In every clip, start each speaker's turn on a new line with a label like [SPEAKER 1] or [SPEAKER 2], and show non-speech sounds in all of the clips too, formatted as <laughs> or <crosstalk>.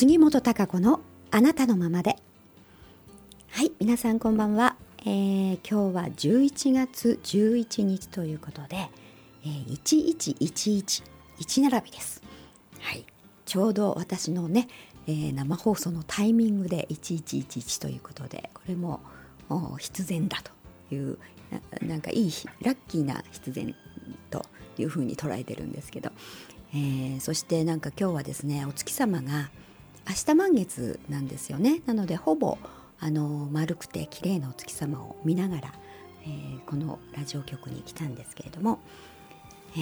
[SPEAKER 1] 杉本孝子のあなたのままで。はい皆さんこんばんは、えー、今日は11月11日ということで、えー、1111 1並びです。はいちょうど私のね、えー、生放送のタイミングで1111ということでこれも必然だというなんかいいラッキーな必然というふうに捉えてるんですけど、えー、そしてなんか今日はですねお月様が明日満月なんですよね。なのでほぼあの丸くて綺麗なお月様を見ながら、えー、このラジオ局に来たんですけれども、え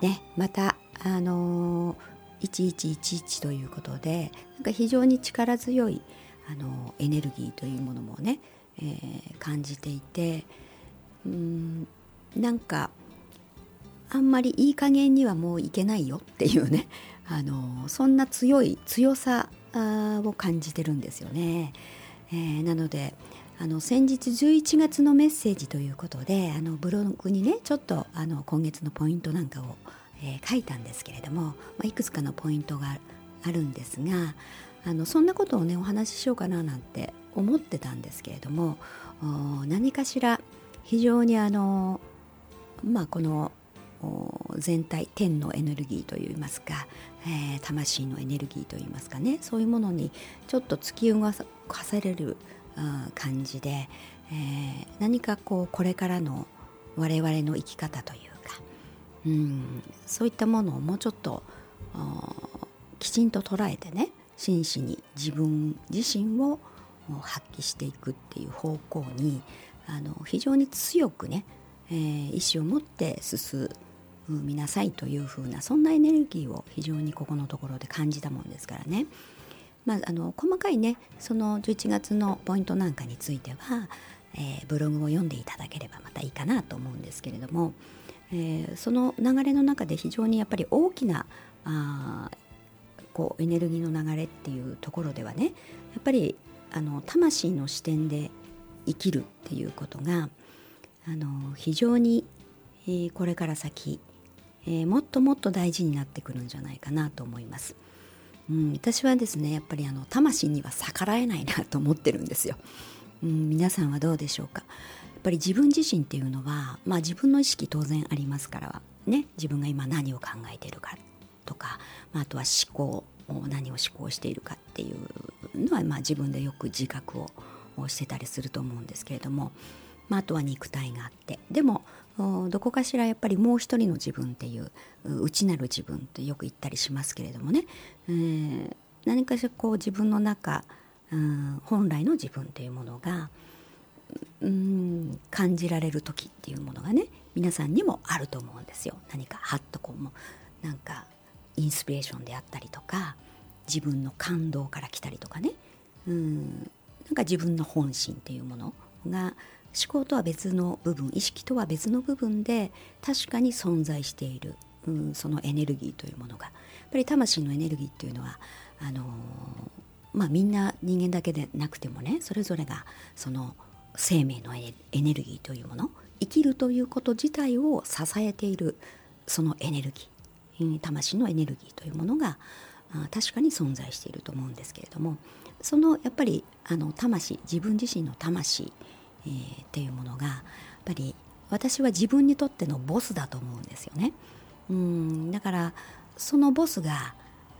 [SPEAKER 1] ー、ね、またあのー、1111ということでなんか非常に力強いあのエネルギーというものもね、えー、感じていてうんなんかあんまりいい加減にはもういけないよっていうねあのそんな強い強さを感じてるんですよね。えー、なのであの先日11月のメッセージということであのブログにねちょっとあの今月のポイントなんかを、えー、書いたんですけれども、まあ、いくつかのポイントがあるんですがあのそんなことをねお話ししようかななんて思ってたんですけれども何かしら非常にあのまあこの全体天のエネルギーといいますか、えー、魂のエネルギーといいますかねそういうものにちょっと突き動かされる感じで、えー、何かこうこれからの我々の生き方というか、うん、そういったものをもうちょっときちんと捉えてね真摯に自分自身を発揮していくっていう方向にあの非常に強くね、えー、意志を持って進みなさいというふうなそんなエネルギーを非常にここのところで感じたもんですからね、まあ、あの細かいねその11月のポイントなんかについては、えー、ブログを読んでいただければまたいいかなと思うんですけれども、えー、その流れの中で非常にやっぱり大きなあこうエネルギーの流れっていうところではねやっぱりあの魂の視点で生きるっていうことがあの非常に、えー、これから先えー、もっともっと大事になってくるんじゃないかなと思います。うん、私はですねやっぱりあの魂には逆らえないなと思ってるんですよ。うん、皆さんはどうでしょうか？やっぱり自分自身っていうのは、まあ、自分の意識当然ありますからね自分が今何を考えているかとか、まあ、あとは思考何を思考しているかっていうのは、まあ、自分でよく自覚をしてたりすると思うんですけれども、まあ、あとは肉体があってでもどこかしらやっぱりもう一人の自分っていう内なる自分ってよく言ったりしますけれどもね、えー、何かしらこう自分の中、うん、本来の自分っていうものが、うん、感じられる時っていうものがね皆さんにもあると思うんですよ。何かハッとこうもなんかインスピレーションであったりとか自分の感動から来たりとかね、うん、なんか自分の本心っていうものが思考とは別の部分意識とは別の部分で確かに存在している、うん、そのエネルギーというものが。やっぱり魂のエネルギーっていうのはあのー、まあ、みんな人間だけでなくてもねそれぞれがその生命のエネルギーというもの生きるということ自体を支えているそのエネルギー魂のエネルギーというものが確かに存在していると思うんですけれどもそのやっぱりあの魂自分自身の魂えー、っていうものがやっぱり私は自分にとってのボスだと思うんですよね。うんだからそのボスが、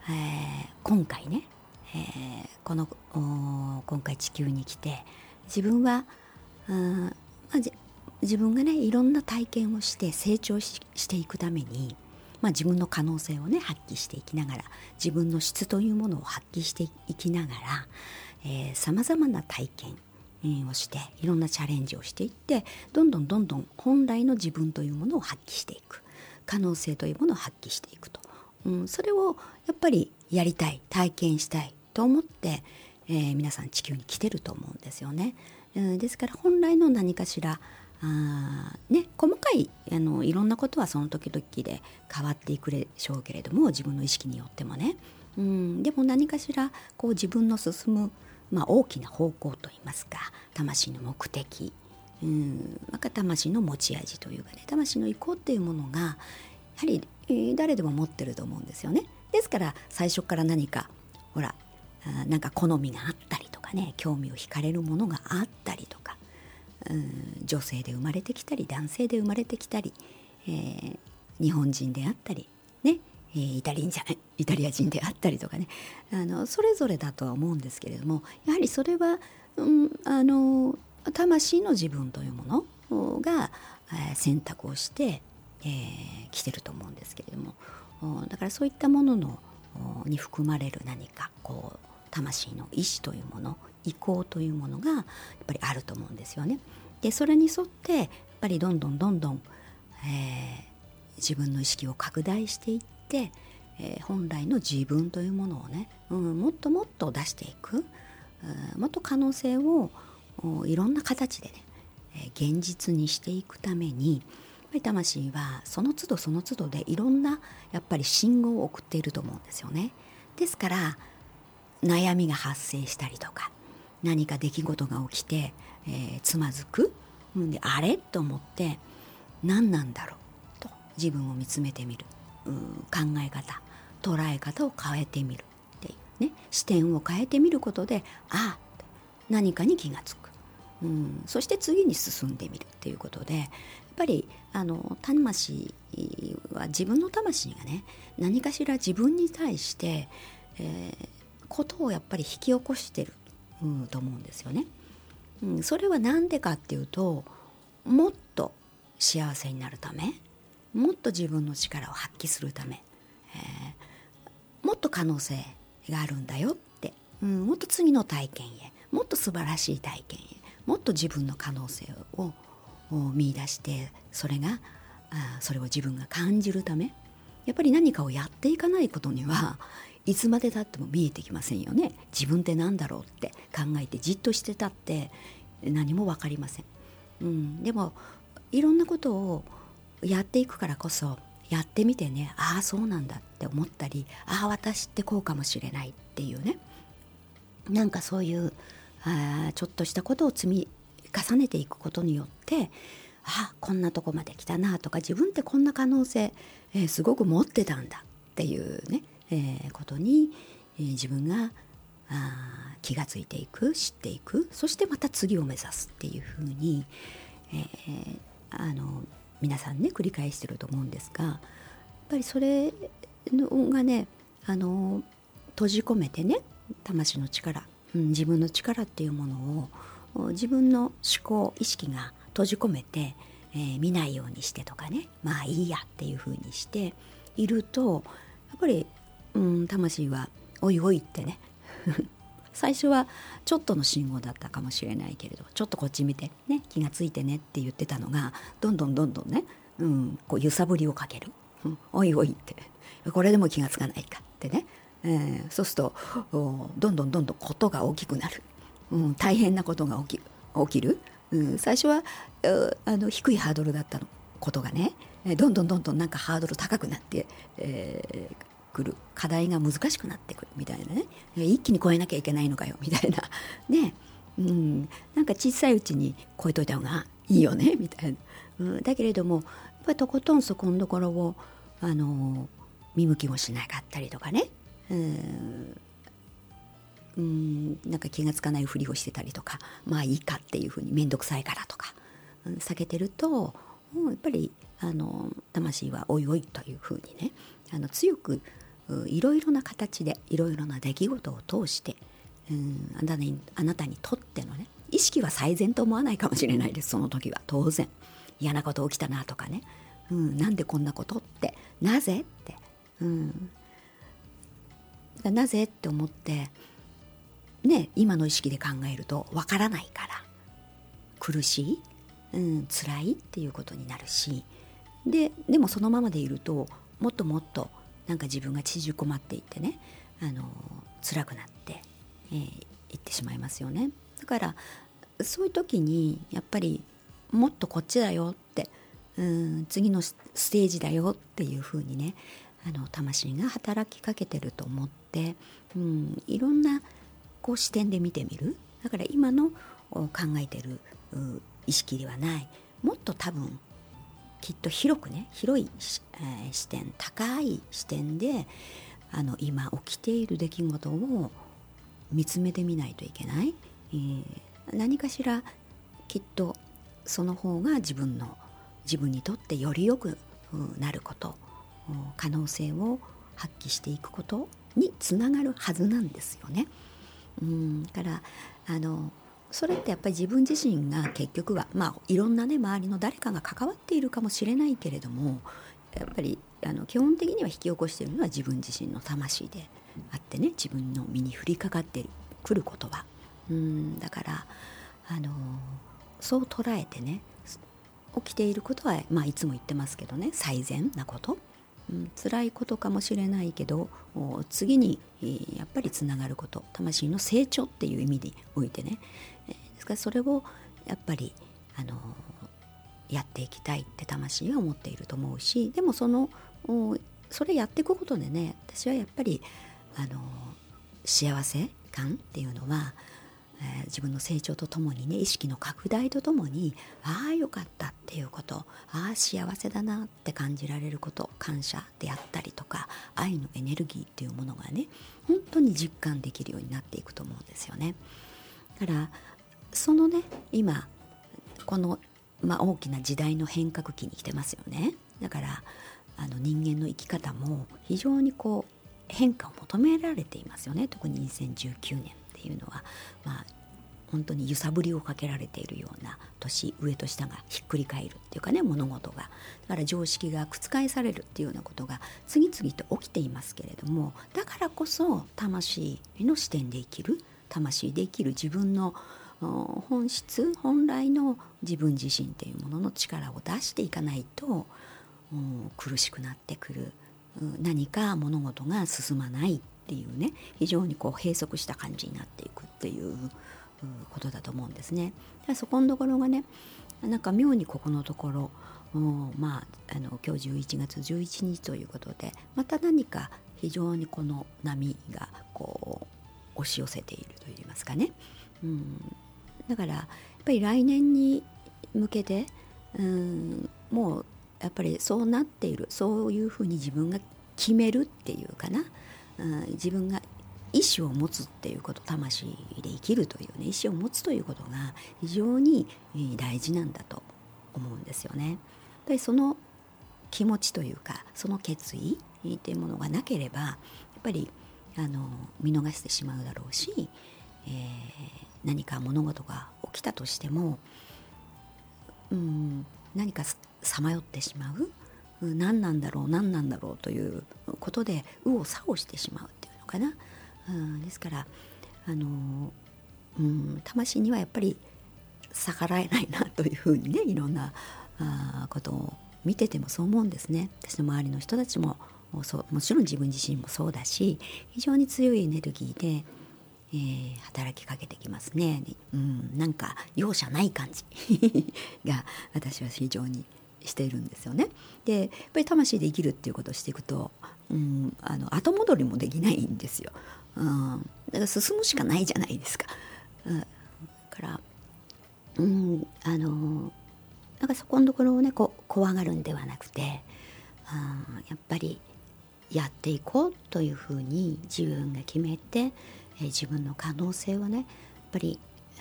[SPEAKER 1] えー、今回ね、えー、この今回地球に来て自分は、うんまあ、自分がねいろんな体験をして成長していくために、まあ、自分の可能性をね発揮していきながら自分の質というものを発揮していきながらさまざまな体験をしていろんなチャレンジをしていってどんどんどんどん本来の自分というものを発揮していく。可能性というものを発揮していくと、うん、それをやっぱりやりたい体験したいと思って、えー、皆さん地球に来てると思うんですよね。うん、ですから本来の何かしらあね、細かいあのいろんなことはその時々で変わっていくでしょうけれども自分の意識によってもね、うん、でも何かしらこう自分の進むまあ、大きな方向といいますか魂の目的うんまあ、魂の持ち味というかね魂の意向っていうものがやはり、えー、誰でも持ってると思うんですよね。ですから最初から何かほらなんか好みがあったりとかね興味を惹かれるものがあったりとか、うん、女性で生まれてきたり男性で生まれてきたり、えー、日本人であったりねイタリア人イタリア人であったりとかねあのそれぞれだとは思うんですけれどもやはりそれは、うん、あの魂の自分というものが、え、選択をして、えー、来てると思うんですけれどもだからそういったもののに含まれる何かこう魂の意志というもの意向というものがやっぱりあると思うんですよね。でそれに沿ってやっぱりどんどんどんどん、えー、自分の意識を拡大していって、えー、本来の自分というものをね、うん、もっともっと出していく、うん、もっと可能性をいろんな形でね、えー、現実にしていくために魂はその都度その都度でいろんなやっぱり信号を送っていると思うんですよね。ですから悩みが発生したりとか何か出来事が起きて、えー、つまずく、うん、であれ？と思って何なんだろう？と自分を見つめてみる、考え方捉え方を変えてみるっていうね視点を変えてみることでああ何かに気がつく、うん、そして次に進んでみるっていうことでやっぱりあの魂は自分の魂がね何かしら自分に対して、えー、ことをやっぱり引き起こしてる、うん、と思うんですよね。うん、それは何でかっていうともっと幸せになるためもっと自分の力を発揮するため、えー、もっと可能性があるんだよって、うん、もっと次の体験へもっと素晴らしい体験へもっと自分の可能性を見出してそれがあそれを自分が感じるためやっぱり何かをやっていかないことには <laughs> いつまでたっても見えてきませんよね。自分って何だろうって考えてじっとしてたって何も分かりません、うん、でもいろんなことをやっていくからこそやってみてねああそうなんだって思ったりああ私ってこうかもしれないっていうねなんかそういうあちょっとしたことを積み重ねていくことによってああこんなとこまで来たなとか自分ってこんな可能性、えー、すごく持ってたんだっていうねえー、ことに、えー、自分があ気がついていく知っていくそしてまた次を目指すっていうふうに、えー、あの皆さんね繰り返してると思うんですがやっぱりそれがねあの閉じ込めてね魂の力、うん、自分の力っていうものを自分の思考意識が閉じ込めて、えー、見ないようにしてとかねまあいいやっていうふうにしているとやっぱりうん魂はおいおいってね最初はちょっとの信号だったかもしれないけれどちょっとこっち見てね気がついてねって言ってたのがどんどんどんどんね、うん、こう揺さぶりをかける、うん、おいおいって。これでも気がつかないかってね、えー、そうするとどんどんどんどんことが大きくなる、うん、大変なことが起き起きる、うん、最初はあの低いハードルだったのことがねどんどんどんどんなんかハードル高くなって、えー、くる。課題が難しくなってくるみたいなね。一気に超えなきゃいけないのかよ。みたいな。<laughs> ね。うん。なんか小さいうちに超えといた方がいいよね。みたいな、うん、だけれどもやっぱりとことんそこのところをあの見向きもしなかったりとかね。うん。うん。なんか気が付かないふりをしてたりとか。まあいいかっていうふうに面倒くさいからとか、うん、避けてるともうやっぱりあの魂はおいおいというふうにね。あの強くいろいろな形でいろいろな出来事を通してうんあなたにあなたにとってのね意識は最善と思わないかもしれないですその時は。当然。嫌なこと起きたなとかね、うん、なんでこんなことって。なぜって、うん、なぜって思ってね今の意識で考えるとわからないから。苦しい、うん、辛いっていうことになるし。ででもそのままでいるともっともっとなんか自分が縮こまっていってねあの辛くなって、えー、いってしまいますよね。だからそういう時にやっぱりもっとこっちだよってうん次のステージだよっていうふうにねあの魂が働きかけてると思って、うん、いろんなこう視点で見てみる。だから今の考えてる意識ではない。もっと多分きっと広くね広い、えー、視点高い視点であの今起きている出来事を見つめてみないといけない、えー、何かしらきっとその方が自分の自分にとってよりよくなること可能性を発揮していくことにつながるはずなんですよね。うんからあのそれってやっぱり自分自身が結局はまあいろんなね周りの誰かが関わっているかもしれないけれどもやっぱりあの基本的には引き起こしているのは自分自身の魂であってね自分の身に降りかかってくることは。うんだからあのそう捉えてね起きていることは、まあ、いつも言ってますけどね最善なこと、うん、辛いことかもしれないけど次にやっぱりつながること魂の成長っていう意味においてね。ですか？らそれをやっぱりあのやっていきたいって魂は思っていると思うしでもそのそれやっていくことでね私はやっぱりあの幸せ感っていうのは、えー、自分の成長とともにね意識の拡大とともにああよかったっていうことああ幸せだなって感じられること感謝であったりとか愛のエネルギーっていうものがね本当に実感できるようになっていくと思うんですよね。だからそのね今この、まあ、大きな時代の変革期に来てますよね。だからあの人間の生き方も非常にこう変化を求められていますよね。特に2019年っていうのは。まあ本当に揺さぶりをかけられているような年上と下がひっくり返るっていうかね物事が。だから常識が覆されるっていうようなことが次々と起きていますけれども。だからこそ魂の視点で生きる魂で生きる自分の本質本来の自分自身っていうものの力を出していかないと苦しくなってくる。何か物事が進まないっていうね非常にこう閉塞した感じになっていくっていうことだと思うんですね。そこのところがねなんか妙にここのところまあ、あの今日11月11日ということでまた何か非常にこの波がこう押し寄せているといいますかね、うん、だからやっぱり来年に向けて、うん、もうやっぱりそうなっているそういうふうに自分が決めるっていうかな、うん、自分が意思を持つっていうこと魂で生きるというね意思を持つということが非常に大事なんだと思うんですよね。でその気持ちというかその決意っていうものがなければやっぱりあの見逃してしまうだろうし、えー、何か物事が起きたとしても、うん、何かさまよってしまう何なんだろう何なんだろうということで右往左往してしまうっていうのかな、うん、ですからあの、うん、魂にはやっぱり逆らえないなというふうにねいろんなあことを見ててもそう思うんですね。私の周りの人たちもそうもちろん自分自身もそうだし非常に強いエネルギーで、えー、働きかけてきますね、うん、なんか容赦ない感じが私は非常にしているんですよね。でやっぱり魂で生きるっていうことをしていくと、うん、あの後戻りもできないんですよ。うん、だから進むしかないじゃないですか。うん、だからうんあのなんかそこのところをねこ怖がるんではなくて、うん、やっぱりやっていこうというふうに自分が決めて、え、自分の可能性をねやっぱり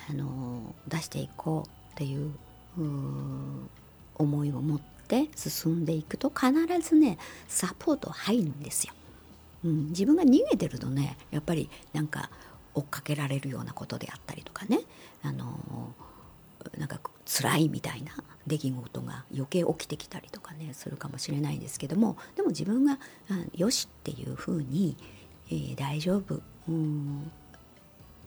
[SPEAKER 1] あの出していこうっていう思いを持って進んでいくと必ずねサポート入るんですよ。うん、自分が逃げてるとねやっぱりなんか追っかけられるようなことであったりとかねあのなんか辛いみたいな出来事が余計起きてきたりとかねするかもしれないんですけどもでも自分が「よし」っていうふうに、えー、大丈夫」うん。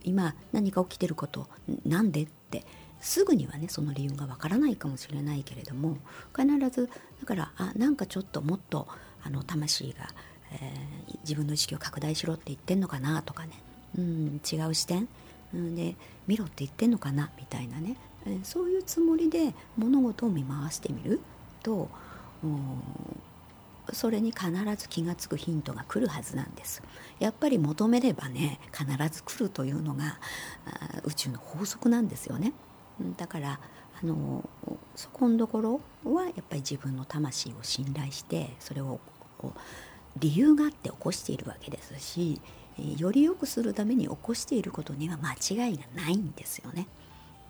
[SPEAKER 1] 今何か起きてることなんでってすぐにはねその理由がわからないかもしれないけれども必ずだからあなんかちょっともっとあの魂が、えー、自分の意識を拡大しろって言ってんのかなとかね、うん、違う視点、で見ろって言ってんのかなみたいなね、えー、そういうつもりで物事を見回してみる。とそれに必ず気が付くヒントが来るはずなんです。やっぱり求めればね必ず来るというのが宇宙の法則なんですよねだからあのそこのところはやっぱり自分の魂を信頼してそれを理由があって起こしているわけですしより良くするために起こしていることには間違いがないんですよね。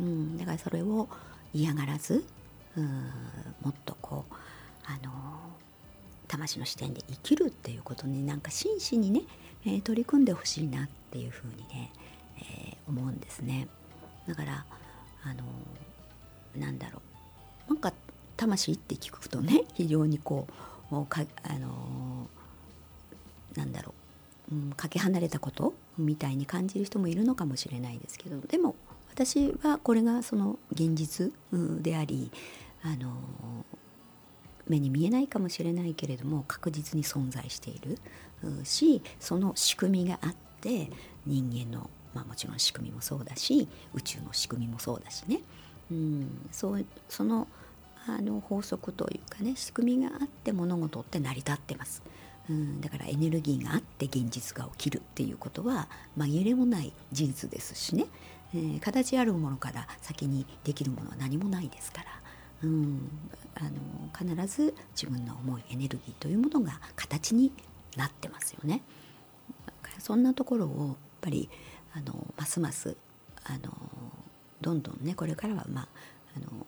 [SPEAKER 1] うん、だからそれを嫌がらずうんもっとこうあの魂の視点で生きるっていうことになんか真摯にね、えー、取り組んでほしいなっていうふうにね、えー、思うんですね。だからあのなんだろうなんか魂って聞くとね <laughs> 非常にこうかあのなんだろう、うん、かけ離れたことみたいに感じる人もいるのかもしれないですけどでも私はこれがその現実でありあの目に見えないかもしれないけれども確実に存在している。しその仕組みがあって人間の、まあ、もちろん仕組みもそうだし宇宙の仕組みもそうだしね、うん、そうそのあの法則というかね仕組みがあって物事って成り立ってます。うん、だからエネルギーがあって現実が起きるっていうことは紛れもない事実ですしね、えー、形あるものから先にできるものは何もないですから、うん、あの必ず自分の思いエネルギーというものが形になってますよね。そんなところをやっぱりあのますますあのどんどんねこれからはまああの、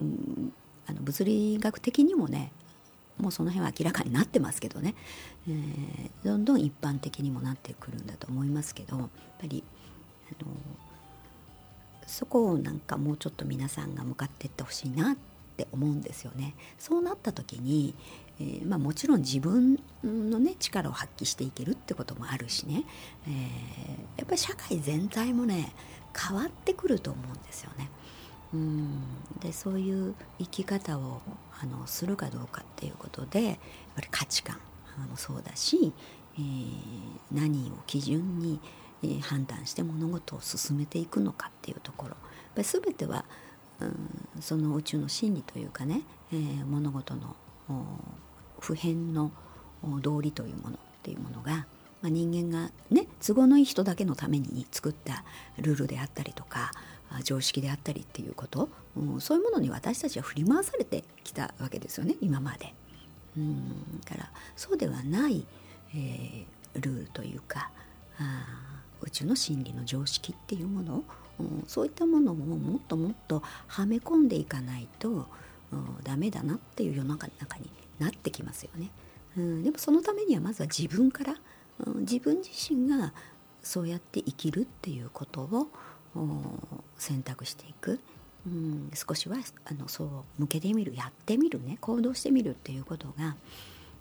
[SPEAKER 1] うん、あの物理学的にもねもうその辺は明らかになってますけどね、えー、どんどん一般的にもなってくるんだと思いますけどやっぱりあのそこをなんかもうちょっと皆さんが向かっていってほしいなって思うんですよね。そうなった時に、えー、まあ、もちろん自分のね力を発揮していけるってこともあるしね、えー、やっぱり社会全体もね変わってくると思うんですよね。うんでそういう生き方をあのするかどうかっていうことでやっぱり価値観もそうだし、えー、何を基準に、えー、判断して物事を進めていくのかっていうところやっぱり全ては、うん、その宇宙の真理というかね、えー、物事の普遍の道理というものっていうものが、まあ、人間がね都合のいい人だけのために作ったルールであったりとか常識であったりっていうこと、うん、そういうものに私たちは振り回されてきたわけですよね今まで。うんからそうではない、えー、ルールというかあ宇宙の真理の常識っていうもの、うん、そういったものをもっともっとはめ込んでいかないと、うん、ダメだなっていう世の中になってきますよね。うん、でもそのためにはまずは自分から、うん、自分自身がそうやって生きるっていうことを選択していく、うん、少しはあのそう向けてみるやってみるね行動してみるっていうことが、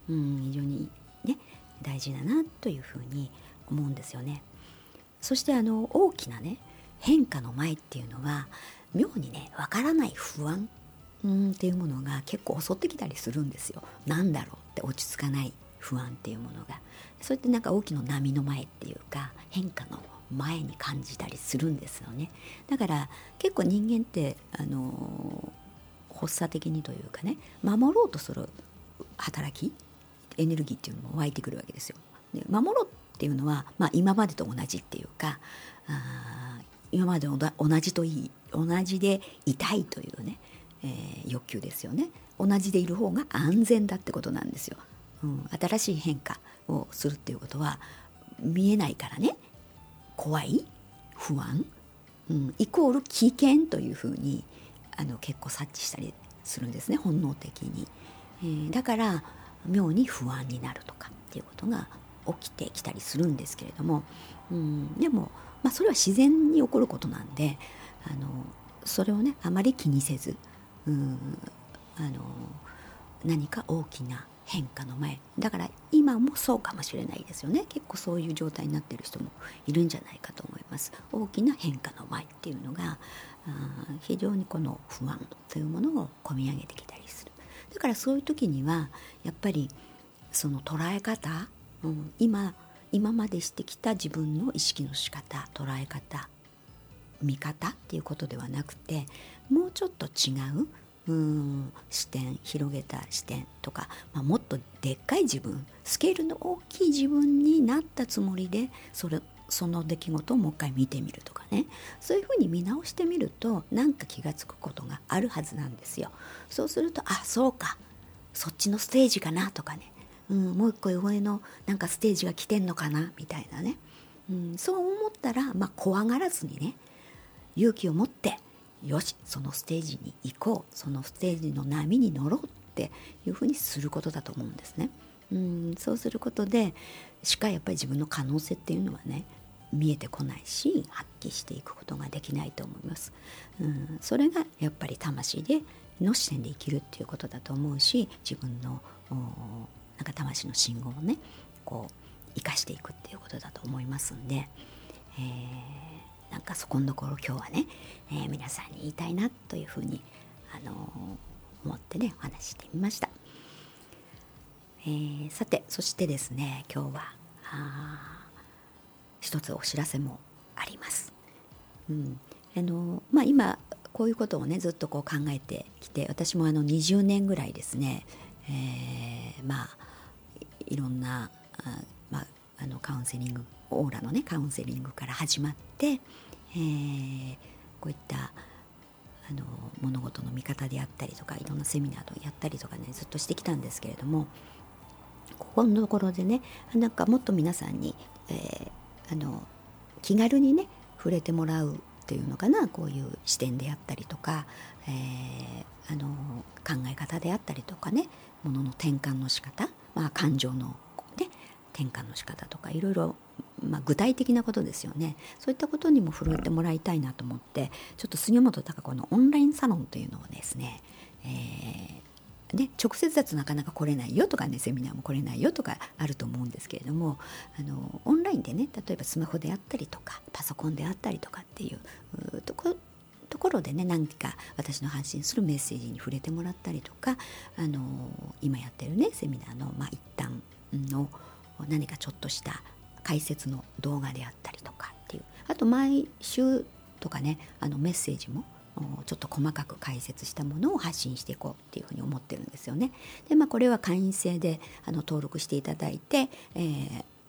[SPEAKER 1] うん、非常にね大事だなというふうに思うんですよね。そしてあの大きなね変化の前っていうのは妙にねわからない不安うんっていうものが結構襲ってきたりするんですよ。なんだろうって落ち着かない不安っていうものが。そうやってなんか大きな波の前っていうか変化の前に感じたりするんですよねだから結構人間ってあの発作的にというかね守ろうとする働きエネルギーっていうのも湧いてくるわけですよ。で守ろうっていうのは、まあ、今までと同じっていうかあ今まで同じといい同じでいたいというね、えー、欲求ですよね。同じでいる方が安全だってことなんですよ。うん、新しい変化をするっていうことは見えないからね。怖い不安、うん、イコール危険というふうにあの結構察知したりするんですね本能的に、えー、だから妙に不安になるとかっていうことが起きてきたりするんですけれども、うん、でも、まあ、それは自然に起こることなんであのそれをねあまり気にせず、うん、あの何か大きな変化の前だから今もそうかもしれないですよね。結構そういう状態になってる人もいるんじゃないかと思います。大きな変化の前っていうのが非常にこの不安というものを込み上げてきたりする。だからそういう時にはやっぱりその捉え方、うん、今今までしてきた自分の意識の仕方捉え方見方っていうことではなくてもうちょっと違ううん視点広げた視点とか、まあ、もっとでっかい自分スケールの大きい自分になったつもりでそれその出来事をもう一回見てみるとかね。そういうふうに見直してみるとなんか気が付くことがあるはずなんですよ。そうするとあそうか。そっちのステージかなとかね。うん、もう一個上のなんかステージが来てんのかな？みたいなね、うん、そう思ったら、まあ、怖がらずにね勇気を持ってよしそのステージに行こうそのステージの波に乗ろうっていうふうにすることだと思うんですね。うん、そうすることでしかやっぱり自分の可能性っていうのはね見えてこないし発揮していくことができないと思います。うん、それがやっぱり魂での視点で生きるっていうことだと思うし自分のなんか魂の信号をねこう生かしていくっていうことだと思いますんで、えー、なんかそこのところ今日はね、えー、皆さんに言いたいなというふうに、あのー、思ってねお話してみました。えー、さてそしてですね今日はあ一つお知らせもあります。うんあのまあ、今こういうことをねずっとこう考えてきて私もあの20年ぐらいですね、えー、まあいろんなあ、まあ、あのカウンセリングオーラのねカウンセリングから始まって、えー、こういったあの物事の見方であったりとかいろんなセミナーをやったりとかねずっとしてきたんですけれどもここのところでねなんかもっと皆さんに、えー、あの気軽にね触れてもらうっていうのかなこういう視点であったりとか、えー、あの考え方であったりとかねものの転換の仕方、まあ、感情の、ね、転換の仕方とかいろいろ、まあ、具体的なことですよね。そういったことにも触れてもらいたいなと思ってちょっと杉本孝子のオンラインサロンというのをですね、えーね、直接だとなかなか来れないよとかねセミナーも来れないよとかあると思うんですけれどもあのオンラインでね例えばスマホであったりとかパソコンであったりとかっていうとこところでね何か私の発信するメッセージに触れてもらったりとかあの今やってるねセミナーの、まあ、一旦の何かちょっとした解説の動画であったりとかっていうあと毎週とかねあのメッセージもちょっと細かく解説したものを発信していこうっていうふうに思ってるんですよね。でまあこれは会員制であの登録していただいて、え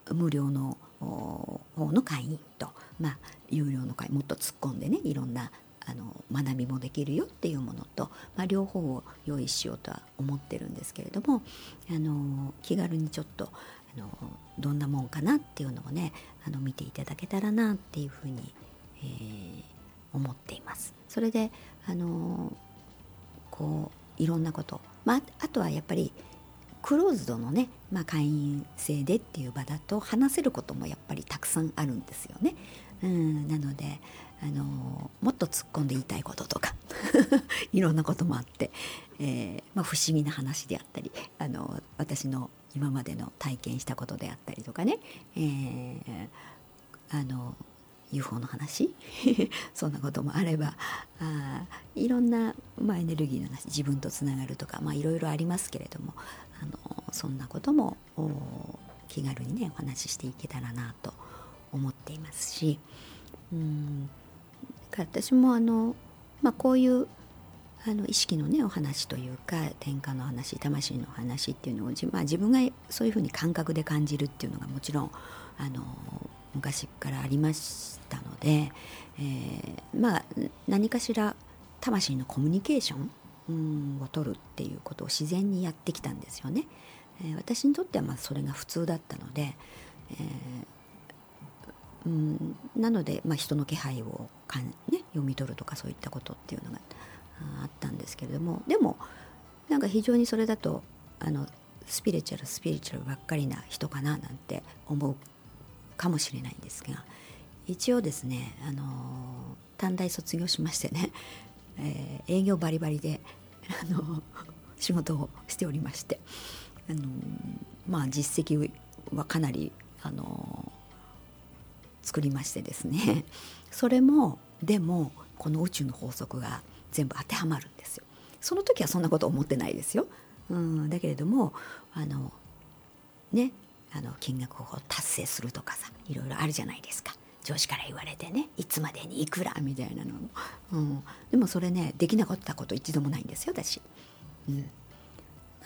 [SPEAKER 1] ー、無料の方の会員と、まあ、有料の会もっと突っ込んでねいろんなあの学びもできるよっていうものと、まあ、両方を用意しようとは思ってるんですけれどもあの気軽にちょっとあのどんなもんかなっていうのをねあの見ていただけたらなっていうふうに、えー、思っています。それであのこういろんなこと、まあ、あとはやっぱりクローズドのね、まあ、会員制でっていう場だと話せることもやっぱりたくさんあるんですよね。うん、なのであのもっと突っ込んで言いたいこととか <laughs> いろんなこともあって、えーまあ、不思議な話であったりあの私の今までの体験したことであったりとかね、えー、あの UFO の話 <laughs> そんなこともあればあいろんな、まあ、エネルギーの話自分とつながるとか、まあ、いろいろありますけれどもあのそんなことも気軽にねお話ししていけたらなと思っていますしうん私もあの、まあ、こういうあの意識のねお話というか転換の話魂の話っていうのを、まあ、自分がそういうふうに感覚で感じるっていうのがもちろんあの昔からありましたので、えー、まあ何かしら魂のコミュニケーションを取るっていうことを自然にやってきたんですよね。えー、私にとってはまあそれが普通だったので、えー、うん。なので、まあ、人の気配をかん、ね、読み取るとかそういったことっていうのがあったんですけれどもでもなんか非常にそれだとあのスピリチュアルスピリチュアルばっかりな人かななんて思うかもしれないんですが一応ですねあの短大卒業しましてね、<laughs> えー、営業バリバリであの <laughs> 仕事をしておりましてあのまあ実績はかなりあの作りましてですね。<laughs> それもでもこの宇宙の法則が全部当てはまるんですよ。その時はそんなこと思ってないですよ、うん、だけれどもあのねあの金額を達成するとかさいろいろあるじゃないですか。上司から言われてねいつまでにいくらみたいなのも、うん、でもそれねできなかったこと一度もないんですよ私。うん、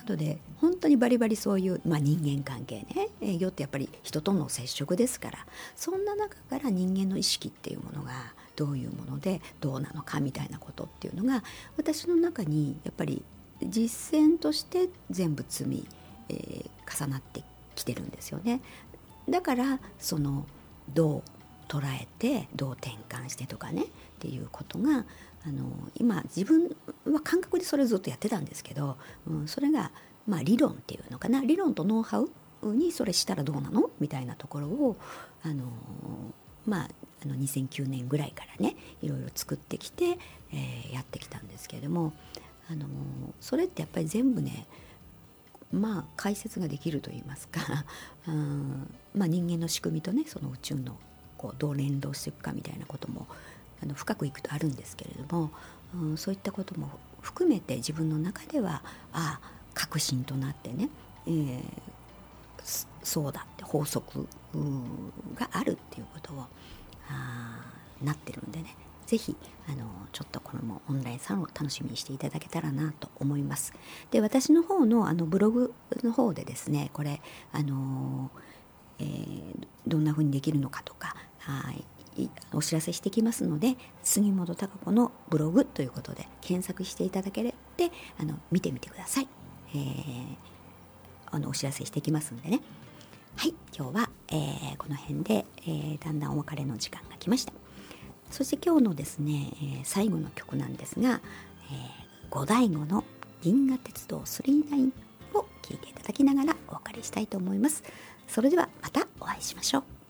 [SPEAKER 1] なので本当にバリバリそういう、まあ、人間関係ね営業ってやっぱり人との接触ですからそんな中から人間の意識っていうものがどういうものでどうなのかみたいなことっていうのが私の中にやっぱり実践として全部積みえー、重なってきてるんですよね。だからそのどう捉えてどう転換してとかねっていうことがあの今自分は感覚でそれをずっとやってたんですけど、うん、それがまあ理論っていうのかな。理論とノウハウにそれしたらどうなのみたいなところをあのまああの2009年ぐらいからねいろいろ作ってきて、えー、やってきたんですけれどもあのそれってやっぱり全部ねまあ解説ができると言いますか <laughs> うんまあ、人間の仕組みとねその宇宙のこうどう連動していくかみたいなこともあの深くいくとあるんですけれども、うん、そういったことも含めて自分の中ではああ確信となってね、えー、そうだって法則があるっていうことをあなってるんでね是非あのちょっとこのオンラインサロンを楽しみにしていただけたらなと思います。で私の方のあのブログの方でですねこれあの、えー、どんな風にできるのかとかはい。お知らせしてきますので杉本孝子のブログということで検索していただければあの見てみてください、えー、あのお知らせしてきますんでね。はい今日は、えー、この辺で、えー、だんだんお別れの時間が来ました。そして今日のですね、え、最後の曲なんですが、えー、五醍醐の銀河鉄道39を聴いていただきながらお別れしたいと思います。それではまたお会いしましょう。